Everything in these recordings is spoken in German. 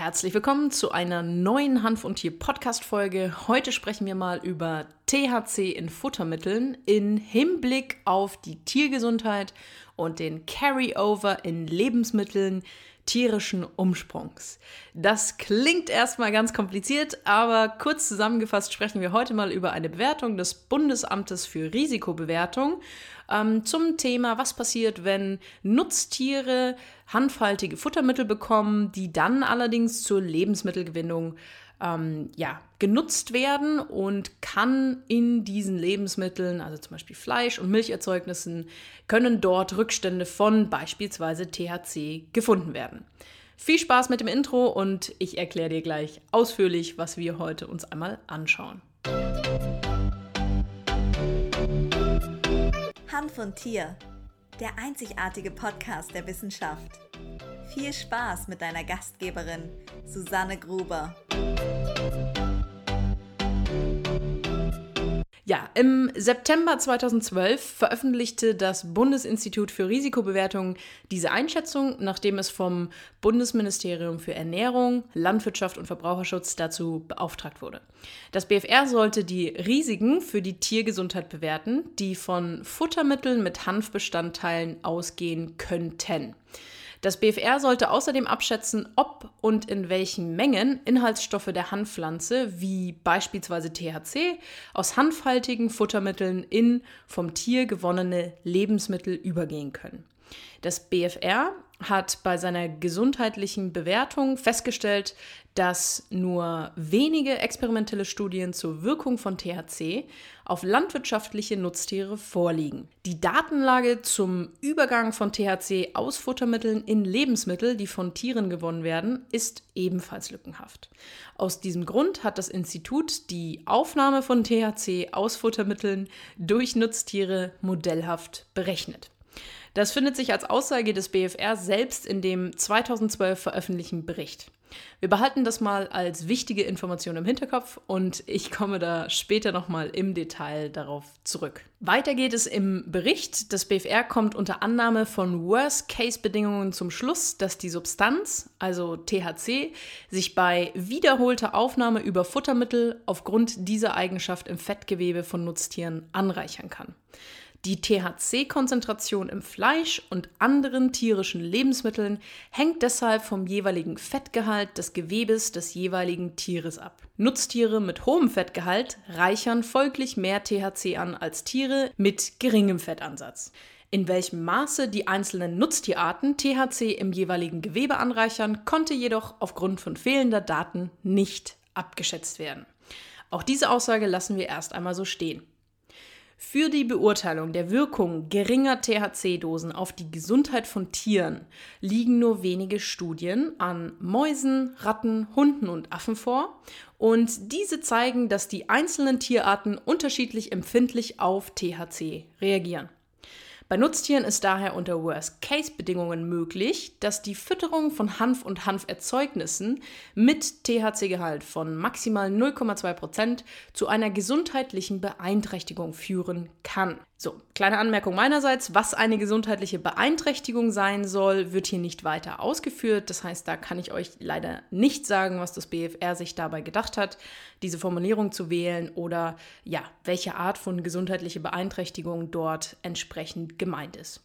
herzlich willkommen zu einer neuen Hanf und Tier Podcast Folge. Heute sprechen wir mal über THC in Futtermitteln in Hinblick auf die Tiergesundheit und den Carryover in Lebensmitteln tierischen Umsprungs. Das klingt erstmal ganz kompliziert, aber kurz zusammengefasst sprechen wir heute mal über eine Bewertung des Bundesamtes für Risikobewertung ähm, zum Thema, was passiert, wenn Nutztiere handhaltige Futtermittel bekommen, die dann allerdings zur Lebensmittelgewinnung ähm, ja, genutzt werden und kann in diesen Lebensmitteln, also zum Beispiel Fleisch- und Milcherzeugnissen, können dort Rückstände von beispielsweise THC gefunden werden. Viel Spaß mit dem Intro und ich erkläre dir gleich ausführlich, was wir heute uns einmal anschauen. Hand von Tier, der einzigartige Podcast der Wissenschaft. Viel Spaß mit deiner Gastgeberin Susanne Gruber. Ja, im September 2012 veröffentlichte das Bundesinstitut für Risikobewertung diese Einschätzung, nachdem es vom Bundesministerium für Ernährung, Landwirtschaft und Verbraucherschutz dazu beauftragt wurde. Das BFR sollte die Risiken für die Tiergesundheit bewerten, die von Futtermitteln mit Hanfbestandteilen ausgehen könnten. Das BFR sollte außerdem abschätzen, ob und in welchen Mengen Inhaltsstoffe der Hanfpflanze, wie beispielsweise THC, aus hanfhaltigen Futtermitteln in vom Tier gewonnene Lebensmittel übergehen können. Das BFR hat bei seiner gesundheitlichen Bewertung festgestellt, dass nur wenige experimentelle Studien zur Wirkung von THC auf landwirtschaftliche Nutztiere vorliegen. Die Datenlage zum Übergang von THC aus Futtermitteln in Lebensmittel, die von Tieren gewonnen werden, ist ebenfalls lückenhaft. Aus diesem Grund hat das Institut die Aufnahme von THC aus Futtermitteln durch Nutztiere modellhaft berechnet. Das findet sich als Aussage des BFR selbst in dem 2012 veröffentlichten Bericht. Wir behalten das mal als wichtige Information im Hinterkopf und ich komme da später nochmal im Detail darauf zurück. Weiter geht es im Bericht. Das BFR kommt unter Annahme von Worst-Case-Bedingungen zum Schluss, dass die Substanz, also THC, sich bei wiederholter Aufnahme über Futtermittel aufgrund dieser Eigenschaft im Fettgewebe von Nutztieren anreichern kann. Die THC-Konzentration im Fleisch und anderen tierischen Lebensmitteln hängt deshalb vom jeweiligen Fettgehalt des Gewebes des jeweiligen Tieres ab. Nutztiere mit hohem Fettgehalt reichern folglich mehr THC an als Tiere mit geringem Fettansatz. In welchem Maße die einzelnen Nutztierarten THC im jeweiligen Gewebe anreichern, konnte jedoch aufgrund von fehlender Daten nicht abgeschätzt werden. Auch diese Aussage lassen wir erst einmal so stehen. Für die Beurteilung der Wirkung geringer THC-Dosen auf die Gesundheit von Tieren liegen nur wenige Studien an Mäusen, Ratten, Hunden und Affen vor und diese zeigen, dass die einzelnen Tierarten unterschiedlich empfindlich auf THC reagieren. Bei Nutztieren ist daher unter Worst-Case-Bedingungen möglich, dass die Fütterung von Hanf und Hanferzeugnissen mit THC-Gehalt von maximal 0,2% zu einer gesundheitlichen Beeinträchtigung führen kann. So, kleine Anmerkung meinerseits, was eine gesundheitliche Beeinträchtigung sein soll, wird hier nicht weiter ausgeführt. Das heißt, da kann ich euch leider nicht sagen, was das BFR sich dabei gedacht hat, diese Formulierung zu wählen oder ja, welche Art von gesundheitliche Beeinträchtigung dort entsprechend gemeint ist.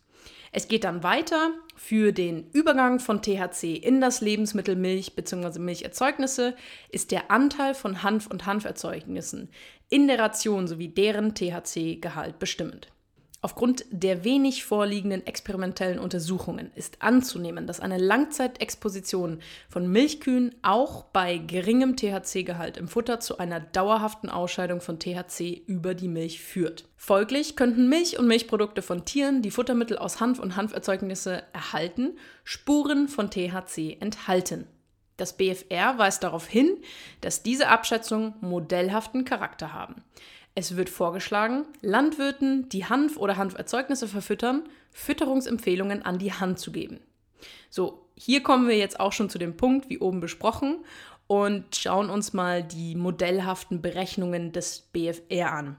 Es geht dann weiter. Für den Übergang von THC in das Lebensmittel Milch bzw. Milcherzeugnisse ist der Anteil von Hanf und Hanferzeugnissen in der Ration sowie deren THC-Gehalt bestimmend. Aufgrund der wenig vorliegenden experimentellen Untersuchungen ist anzunehmen, dass eine Langzeitexposition von Milchkühen auch bei geringem THC-Gehalt im Futter zu einer dauerhaften Ausscheidung von THC über die Milch führt. Folglich könnten Milch und Milchprodukte von Tieren, die Futtermittel aus Hanf und Hanferzeugnisse erhalten, Spuren von THC enthalten. Das BFR weist darauf hin, dass diese Abschätzungen modellhaften Charakter haben. Es wird vorgeschlagen, Landwirten, die Hanf oder Hanferzeugnisse verfüttern, Fütterungsempfehlungen an die Hand zu geben. So, hier kommen wir jetzt auch schon zu dem Punkt, wie oben besprochen, und schauen uns mal die modellhaften Berechnungen des BFR an.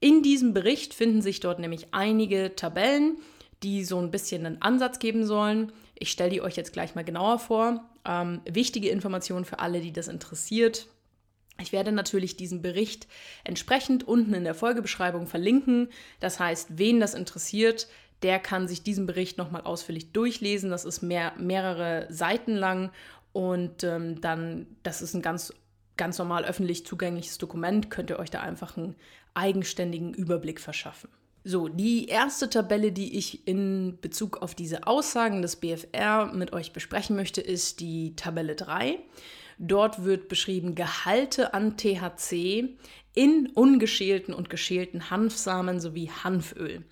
In diesem Bericht finden sich dort nämlich einige Tabellen, die so ein bisschen einen Ansatz geben sollen. Ich stelle die euch jetzt gleich mal genauer vor. Ähm, wichtige Information für alle, die das interessiert. Ich werde natürlich diesen Bericht entsprechend unten in der Folgebeschreibung verlinken. Das heißt, wen das interessiert, der kann sich diesen Bericht nochmal ausführlich durchlesen. Das ist mehr, mehrere Seiten lang und ähm, dann, das ist ein ganz, ganz normal öffentlich zugängliches Dokument, könnt ihr euch da einfach einen eigenständigen Überblick verschaffen. So, die erste Tabelle, die ich in Bezug auf diese Aussagen des BFR mit euch besprechen möchte, ist die Tabelle 3. Dort wird beschrieben Gehalte an THC in ungeschälten und geschälten Hanfsamen sowie Hanföl.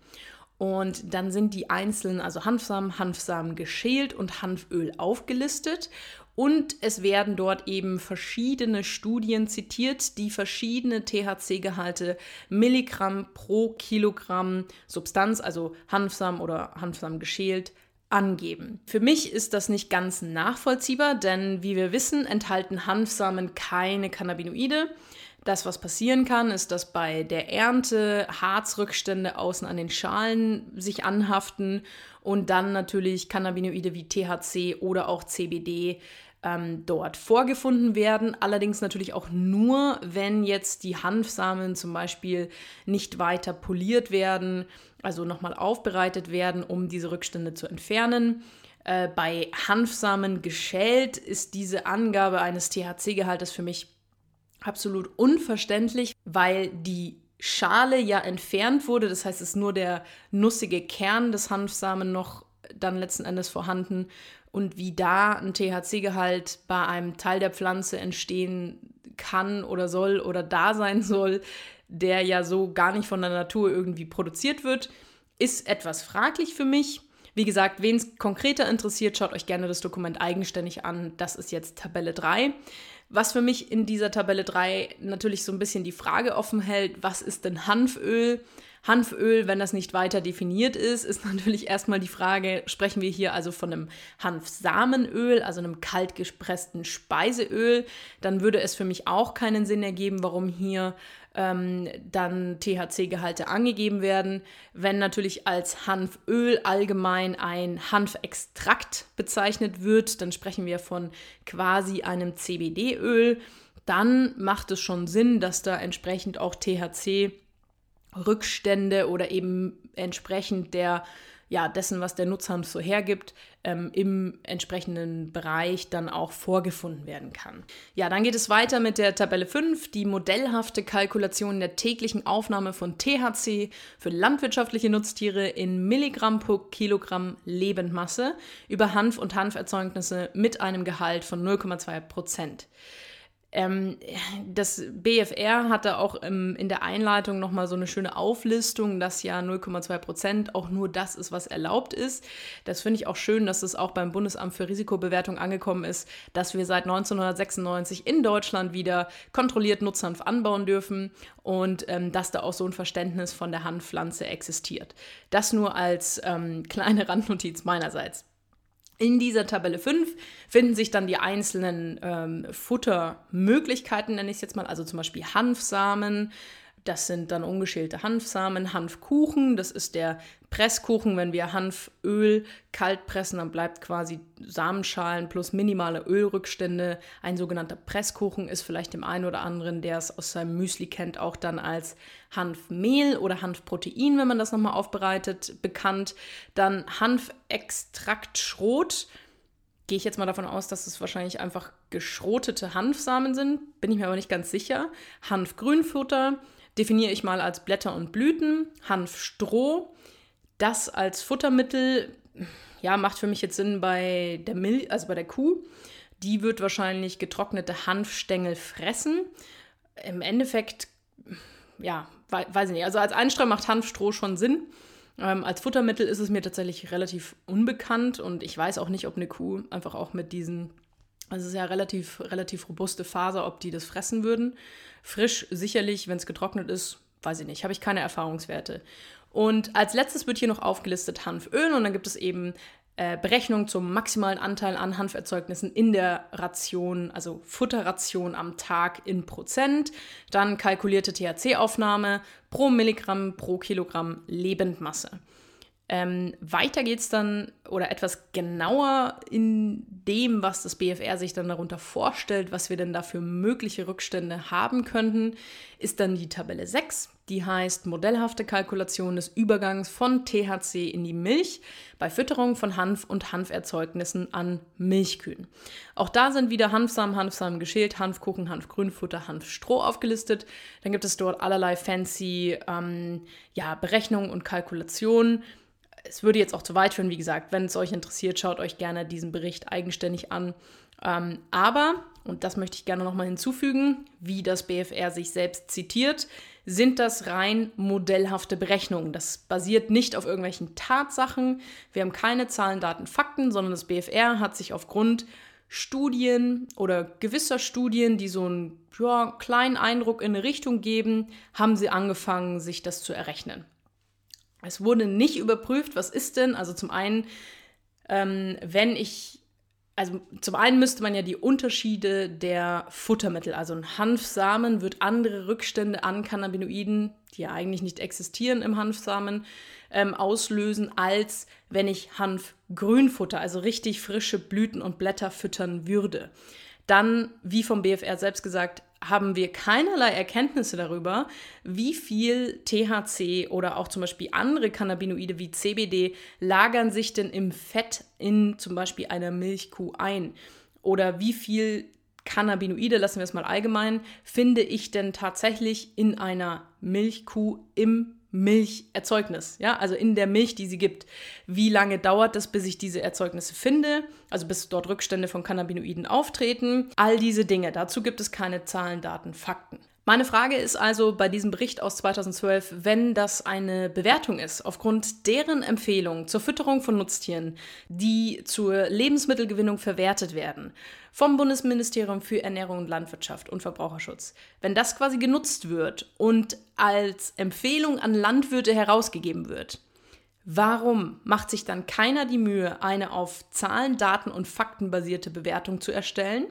Und dann sind die einzelnen, also Hanfsamen, Hanfsamen geschält und Hanföl aufgelistet. Und es werden dort eben verschiedene Studien zitiert, die verschiedene THC-Gehalte Milligramm pro Kilogramm Substanz, also Hanfsamen oder Hanfsamen geschält, angeben. Für mich ist das nicht ganz nachvollziehbar, denn wie wir wissen, enthalten Hanfsamen keine Cannabinoide. Das, was passieren kann, ist, dass bei der Ernte Harzrückstände außen an den Schalen sich anhaften und dann natürlich Cannabinoide wie THC oder auch CBD ähm, dort vorgefunden werden. Allerdings natürlich auch nur, wenn jetzt die Hanfsamen zum Beispiel nicht weiter poliert werden, also nochmal aufbereitet werden, um diese Rückstände zu entfernen. Äh, bei Hanfsamen geschält ist diese Angabe eines THC-Gehaltes für mich absolut unverständlich, weil die Schale ja entfernt wurde. Das heißt, es ist nur der nussige Kern des Hanfsamen noch dann letzten Endes vorhanden. Und wie da ein THC-Gehalt bei einem Teil der Pflanze entstehen kann oder soll oder da sein soll, der ja so gar nicht von der Natur irgendwie produziert wird, ist etwas fraglich für mich. Wie gesagt, wen es konkreter interessiert, schaut euch gerne das Dokument eigenständig an. Das ist jetzt Tabelle 3. Was für mich in dieser Tabelle 3 natürlich so ein bisschen die Frage offen hält, was ist denn Hanföl? Hanföl, wenn das nicht weiter definiert ist, ist natürlich erstmal die Frage, sprechen wir hier also von einem Hanfsamenöl, also einem kaltgepressten Speiseöl, dann würde es für mich auch keinen Sinn ergeben, warum hier ähm, dann THC-Gehalte angegeben werden. Wenn natürlich als Hanföl allgemein ein Hanfextrakt bezeichnet wird, dann sprechen wir von quasi einem CBD-Öl. Dann macht es schon Sinn, dass da entsprechend auch THC Rückstände oder eben entsprechend der ja, dessen, was der Nutzhanf so hergibt, ähm, im entsprechenden Bereich dann auch vorgefunden werden kann. Ja, dann geht es weiter mit der Tabelle 5, die modellhafte Kalkulation der täglichen Aufnahme von THC für landwirtschaftliche Nutztiere in Milligramm pro Kilogramm Lebendmasse über Hanf und Hanferzeugnisse mit einem Gehalt von 0,2 Prozent. Ähm, das BFR hatte auch ähm, in der Einleitung nochmal so eine schöne Auflistung, dass ja 0,2 Prozent auch nur das ist, was erlaubt ist. Das finde ich auch schön, dass es auch beim Bundesamt für Risikobewertung angekommen ist, dass wir seit 1996 in Deutschland wieder kontrolliert Nutzhanf anbauen dürfen und ähm, dass da auch so ein Verständnis von der Hanfpflanze existiert. Das nur als ähm, kleine Randnotiz meinerseits. In dieser Tabelle 5 finden sich dann die einzelnen ähm, Futtermöglichkeiten, nenne ich es jetzt mal, also zum Beispiel Hanfsamen, das sind dann ungeschälte Hanfsamen, Hanfkuchen, das ist der Presskuchen. Wenn wir Hanföl kalt pressen, dann bleibt quasi Samenschalen plus minimale Ölrückstände. Ein sogenannter Presskuchen ist vielleicht dem einen oder anderen, der es aus seinem Müsli kennt, auch dann als Hanfmehl oder Hanfprotein, wenn man das nochmal aufbereitet, bekannt. Dann Hanfextrakt Schrot. Gehe ich jetzt mal davon aus, dass es wahrscheinlich einfach geschrotete Hanfsamen sind. Bin ich mir aber nicht ganz sicher. Hanfgrünfutter definiere ich mal als Blätter und Blüten, Hanfstroh. Das als Futtermittel, ja, macht für mich jetzt Sinn bei der Milch, also bei der Kuh. Die wird wahrscheinlich getrocknete Hanfstängel fressen. Im Endeffekt, ja, weiß ich nicht. Also als Einstreu macht Hanfstroh schon Sinn. Ähm, als Futtermittel ist es mir tatsächlich relativ unbekannt und ich weiß auch nicht, ob eine Kuh einfach auch mit diesen also es ist ja relativ, relativ robuste Faser, ob die das fressen würden. Frisch sicherlich, wenn es getrocknet ist, weiß ich nicht, habe ich keine Erfahrungswerte. Und als letztes wird hier noch aufgelistet Hanföl und dann gibt es eben äh, Berechnung zum maximalen Anteil an Hanferzeugnissen in der Ration, also Futterration am Tag in Prozent. Dann kalkulierte THC-Aufnahme pro Milligramm pro Kilogramm Lebendmasse. Ähm, weiter geht es dann oder etwas genauer in dem, was das BFR sich dann darunter vorstellt, was wir denn da für mögliche Rückstände haben könnten, ist dann die Tabelle 6. Die heißt modellhafte Kalkulation des Übergangs von THC in die Milch bei Fütterung von Hanf und Hanferzeugnissen an Milchkühen. Auch da sind wieder Hanfsamen, Hanfsamen geschält, Hanfkuchen, Hanfgrünfutter, Hanfstroh aufgelistet. Dann gibt es dort allerlei fancy ähm, ja, Berechnungen und Kalkulationen es würde jetzt auch zu weit führen, wie gesagt, wenn es euch interessiert, schaut euch gerne diesen Bericht eigenständig an. Ähm, aber, und das möchte ich gerne nochmal hinzufügen, wie das BFR sich selbst zitiert, sind das rein modellhafte Berechnungen. Das basiert nicht auf irgendwelchen Tatsachen. Wir haben keine Zahlen, Daten, Fakten, sondern das BFR hat sich aufgrund Studien oder gewisser Studien, die so einen ja, kleinen Eindruck in eine Richtung geben, haben sie angefangen, sich das zu errechnen. Es wurde nicht überprüft, was ist denn, also zum einen, ähm, wenn ich, also zum einen müsste man ja die Unterschiede der Futtermittel, also ein Hanfsamen wird andere Rückstände an Cannabinoiden, die ja eigentlich nicht existieren im Hanfsamen, ähm, auslösen, als wenn ich Hanfgrünfutter, also richtig frische Blüten und Blätter füttern würde. Dann, wie vom BFR selbst gesagt, haben wir keinerlei Erkenntnisse darüber, wie viel THC oder auch zum Beispiel andere Cannabinoide wie CBD lagern sich denn im Fett in zum Beispiel einer Milchkuh ein. Oder wie viel Cannabinoide, lassen wir es mal allgemein, finde ich denn tatsächlich in einer Milchkuh im Milcherzeugnis, ja, also in der Milch, die sie gibt. Wie lange dauert es, bis ich diese Erzeugnisse finde, also bis dort Rückstände von Cannabinoiden auftreten? All diese Dinge. Dazu gibt es keine Zahlen, Daten, Fakten. Meine Frage ist also bei diesem Bericht aus 2012, wenn das eine Bewertung ist, aufgrund deren Empfehlung zur Fütterung von Nutztieren, die zur Lebensmittelgewinnung verwertet werden, vom Bundesministerium für Ernährung und Landwirtschaft und Verbraucherschutz, wenn das quasi genutzt wird und als Empfehlung an Landwirte herausgegeben wird, warum macht sich dann keiner die Mühe, eine auf Zahlen, Daten und Fakten basierte Bewertung zu erstellen?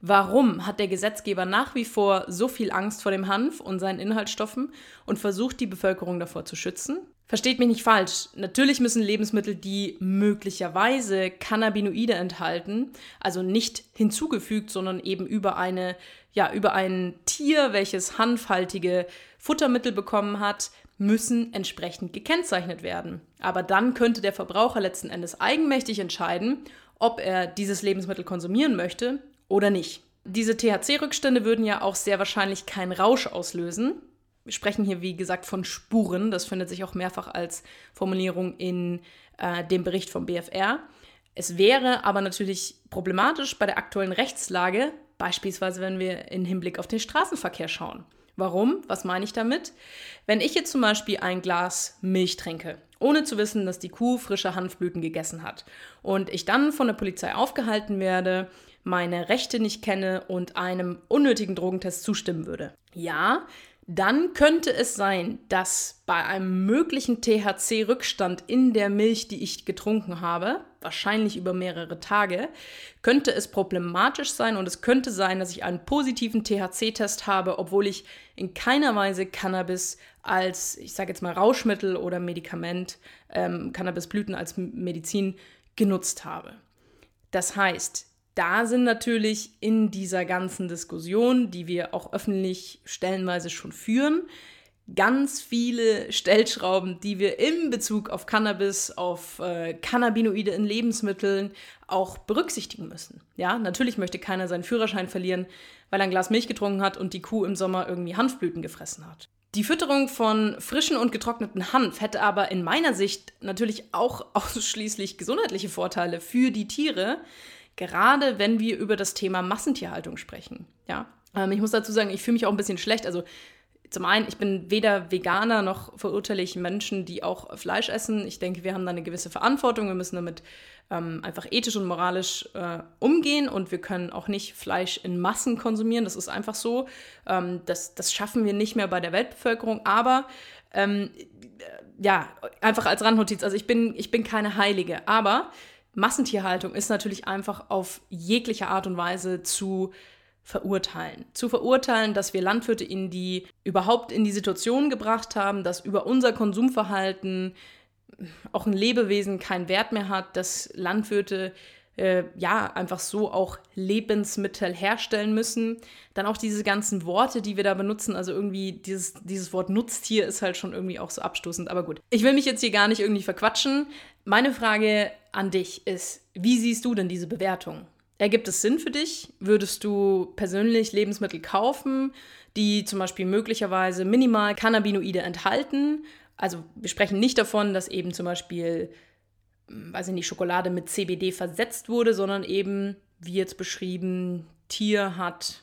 Warum hat der Gesetzgeber nach wie vor so viel Angst vor dem Hanf und seinen Inhaltsstoffen und versucht, die Bevölkerung davor zu schützen? Versteht mich nicht falsch. Natürlich müssen Lebensmittel, die möglicherweise Cannabinoide enthalten, also nicht hinzugefügt, sondern eben über eine, ja, über ein Tier, welches hanfhaltige Futtermittel bekommen hat, müssen entsprechend gekennzeichnet werden. Aber dann könnte der Verbraucher letzten Endes eigenmächtig entscheiden, ob er dieses Lebensmittel konsumieren möchte oder nicht. Diese THC-Rückstände würden ja auch sehr wahrscheinlich keinen Rausch auslösen. Wir sprechen hier, wie gesagt, von Spuren. Das findet sich auch mehrfach als Formulierung in äh, dem Bericht vom BFR. Es wäre aber natürlich problematisch bei der aktuellen Rechtslage, beispielsweise wenn wir in Hinblick auf den Straßenverkehr schauen. Warum? Was meine ich damit? Wenn ich jetzt zum Beispiel ein Glas Milch trinke, ohne zu wissen, dass die Kuh frische Hanfblüten gegessen hat, und ich dann von der Polizei aufgehalten werde, meine Rechte nicht kenne und einem unnötigen Drogentest zustimmen würde. Ja, dann könnte es sein, dass bei einem möglichen THC-Rückstand in der Milch, die ich getrunken habe, wahrscheinlich über mehrere Tage, könnte es problematisch sein und es könnte sein, dass ich einen positiven THC-Test habe, obwohl ich in keiner Weise Cannabis als, ich sage jetzt mal, Rauschmittel oder Medikament, ähm, Cannabisblüten als Medizin genutzt habe. Das heißt, da sind natürlich in dieser ganzen Diskussion, die wir auch öffentlich stellenweise schon führen, ganz viele Stellschrauben, die wir in Bezug auf Cannabis, auf äh, Cannabinoide in Lebensmitteln auch berücksichtigen müssen. Ja, natürlich möchte keiner seinen Führerschein verlieren, weil er ein Glas Milch getrunken hat und die Kuh im Sommer irgendwie Hanfblüten gefressen hat. Die Fütterung von frischen und getrockneten Hanf hätte aber in meiner Sicht natürlich auch ausschließlich gesundheitliche Vorteile für die Tiere, gerade wenn wir über das Thema Massentierhaltung sprechen. Ja, ähm, ich muss dazu sagen, ich fühle mich auch ein bisschen schlecht. Also zum einen, ich bin weder Veganer noch verurteile ich Menschen, die auch Fleisch essen. Ich denke, wir haben da eine gewisse Verantwortung. Wir müssen damit ähm, einfach ethisch und moralisch äh, umgehen und wir können auch nicht Fleisch in Massen konsumieren. Das ist einfach so. Ähm, das, das schaffen wir nicht mehr bei der Weltbevölkerung. Aber ähm, ja, einfach als Randnotiz. Also ich bin, ich bin keine Heilige. Aber Massentierhaltung ist natürlich einfach auf jegliche Art und Weise zu verurteilen. Zu verurteilen, dass wir Landwirte in die überhaupt in die Situation gebracht haben, dass über unser Konsumverhalten auch ein Lebewesen keinen Wert mehr hat, dass Landwirte äh, ja einfach so auch Lebensmittel herstellen müssen. Dann auch diese ganzen Worte, die wir da benutzen, also irgendwie dieses, dieses Wort Nutztier ist halt schon irgendwie auch so abstoßend. Aber gut, ich will mich jetzt hier gar nicht irgendwie verquatschen. Meine Frage an dich ist, wie siehst du denn diese Bewertung? Ergibt es Sinn für dich? Würdest du persönlich Lebensmittel kaufen, die zum Beispiel möglicherweise minimal Cannabinoide enthalten? Also wir sprechen nicht davon, dass eben zum Beispiel weiß ich nicht, Schokolade mit CBD versetzt wurde, sondern eben, wie jetzt beschrieben, Tier hat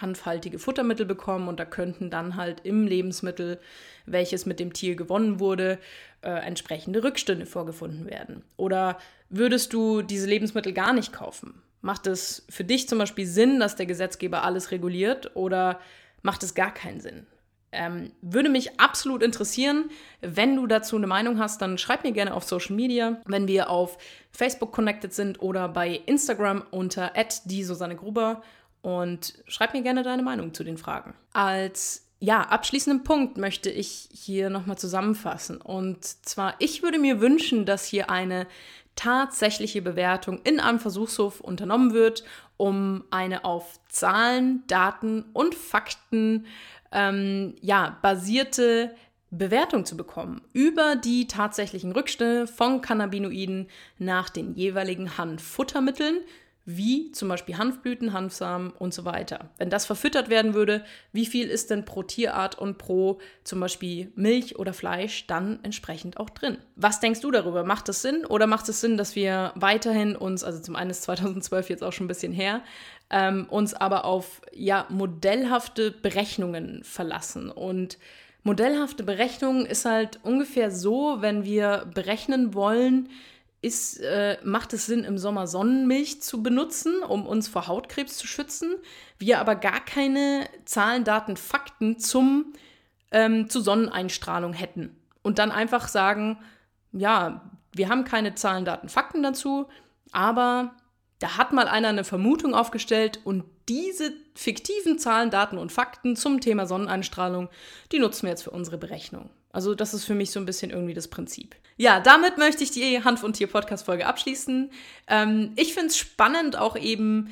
hanfhaltige Futtermittel bekommen und da könnten dann halt im Lebensmittel, welches mit dem Tier gewonnen wurde, äh, entsprechende Rückstände vorgefunden werden. Oder würdest du diese Lebensmittel gar nicht kaufen? Macht es für dich zum Beispiel Sinn, dass der Gesetzgeber alles reguliert oder macht es gar keinen Sinn? Ähm, würde mich absolut interessieren. Wenn du dazu eine Meinung hast, dann schreib mir gerne auf Social Media, wenn wir auf Facebook connected sind oder bei Instagram unter die Susanne Gruber und schreib mir gerne deine Meinung zu den Fragen. Als ja, abschließenden Punkt möchte ich hier nochmal zusammenfassen. Und zwar, ich würde mir wünschen, dass hier eine tatsächliche Bewertung in einem Versuchshof unternommen wird, um eine auf Zahlen, Daten und Fakten ähm, ja, basierte Bewertung zu bekommen über die tatsächlichen Rückstände von Cannabinoiden nach den jeweiligen Hanffuttermitteln, wie zum Beispiel Hanfblüten, Hanfsamen und so weiter. Wenn das verfüttert werden würde, wie viel ist denn pro Tierart und pro zum Beispiel Milch oder Fleisch dann entsprechend auch drin? Was denkst du darüber? Macht es Sinn oder macht es Sinn, dass wir weiterhin uns, also zum einen ist 2012 jetzt auch schon ein bisschen her, ähm, uns aber auf ja, modellhafte Berechnungen verlassen. Und modellhafte Berechnungen ist halt ungefähr so, wenn wir berechnen wollen, ist, äh, macht es Sinn, im Sommer Sonnenmilch zu benutzen, um uns vor Hautkrebs zu schützen, wir aber gar keine Zahlen, Daten, Fakten zum, ähm, zu Sonneneinstrahlung hätten. Und dann einfach sagen, ja, wir haben keine Zahlen, Daten, Fakten dazu, aber da hat mal einer eine Vermutung aufgestellt und diese fiktiven Zahlen, Daten und Fakten zum Thema Sonneneinstrahlung, die nutzen wir jetzt für unsere Berechnung. Also das ist für mich so ein bisschen irgendwie das Prinzip. Ja, damit möchte ich die Hanf- und Tier-Podcast-Folge abschließen. Ähm, ich finde es spannend, auch eben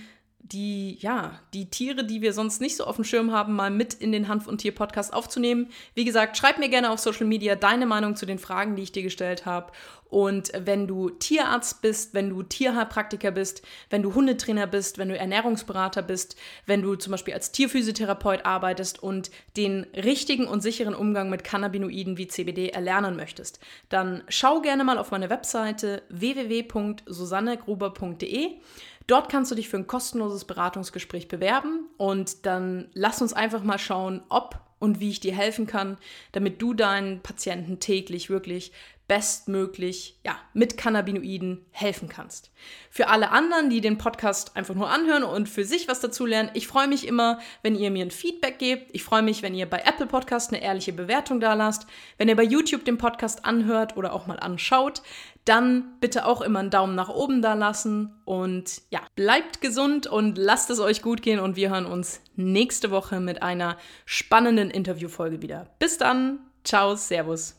die, ja, die Tiere, die wir sonst nicht so auf dem Schirm haben, mal mit in den Hanf- und Tier-Podcast aufzunehmen. Wie gesagt, schreib mir gerne auf Social Media deine Meinung zu den Fragen, die ich dir gestellt habe. Und wenn du Tierarzt bist, wenn du Tierheilpraktiker bist, wenn du Hundetrainer bist, wenn du Ernährungsberater bist, wenn du zum Beispiel als Tierphysiotherapeut arbeitest und den richtigen und sicheren Umgang mit Cannabinoiden wie CBD erlernen möchtest, dann schau gerne mal auf meine Webseite www.susannegruber.de. Dort kannst du dich für ein kostenloses Beratungsgespräch bewerben und dann lass uns einfach mal schauen, ob und wie ich dir helfen kann, damit du deinen Patienten täglich wirklich bestmöglich ja, mit Cannabinoiden helfen kannst. Für alle anderen, die den Podcast einfach nur anhören und für sich was dazu lernen, ich freue mich immer, wenn ihr mir ein Feedback gebt. Ich freue mich, wenn ihr bei Apple Podcast eine ehrliche Bewertung da lasst. Wenn ihr bei YouTube den Podcast anhört oder auch mal anschaut, dann bitte auch immer einen Daumen nach oben da lassen. Und ja, bleibt gesund und lasst es euch gut gehen. Und wir hören uns nächste Woche mit einer spannenden Interviewfolge wieder. Bis dann. Ciao, Servus.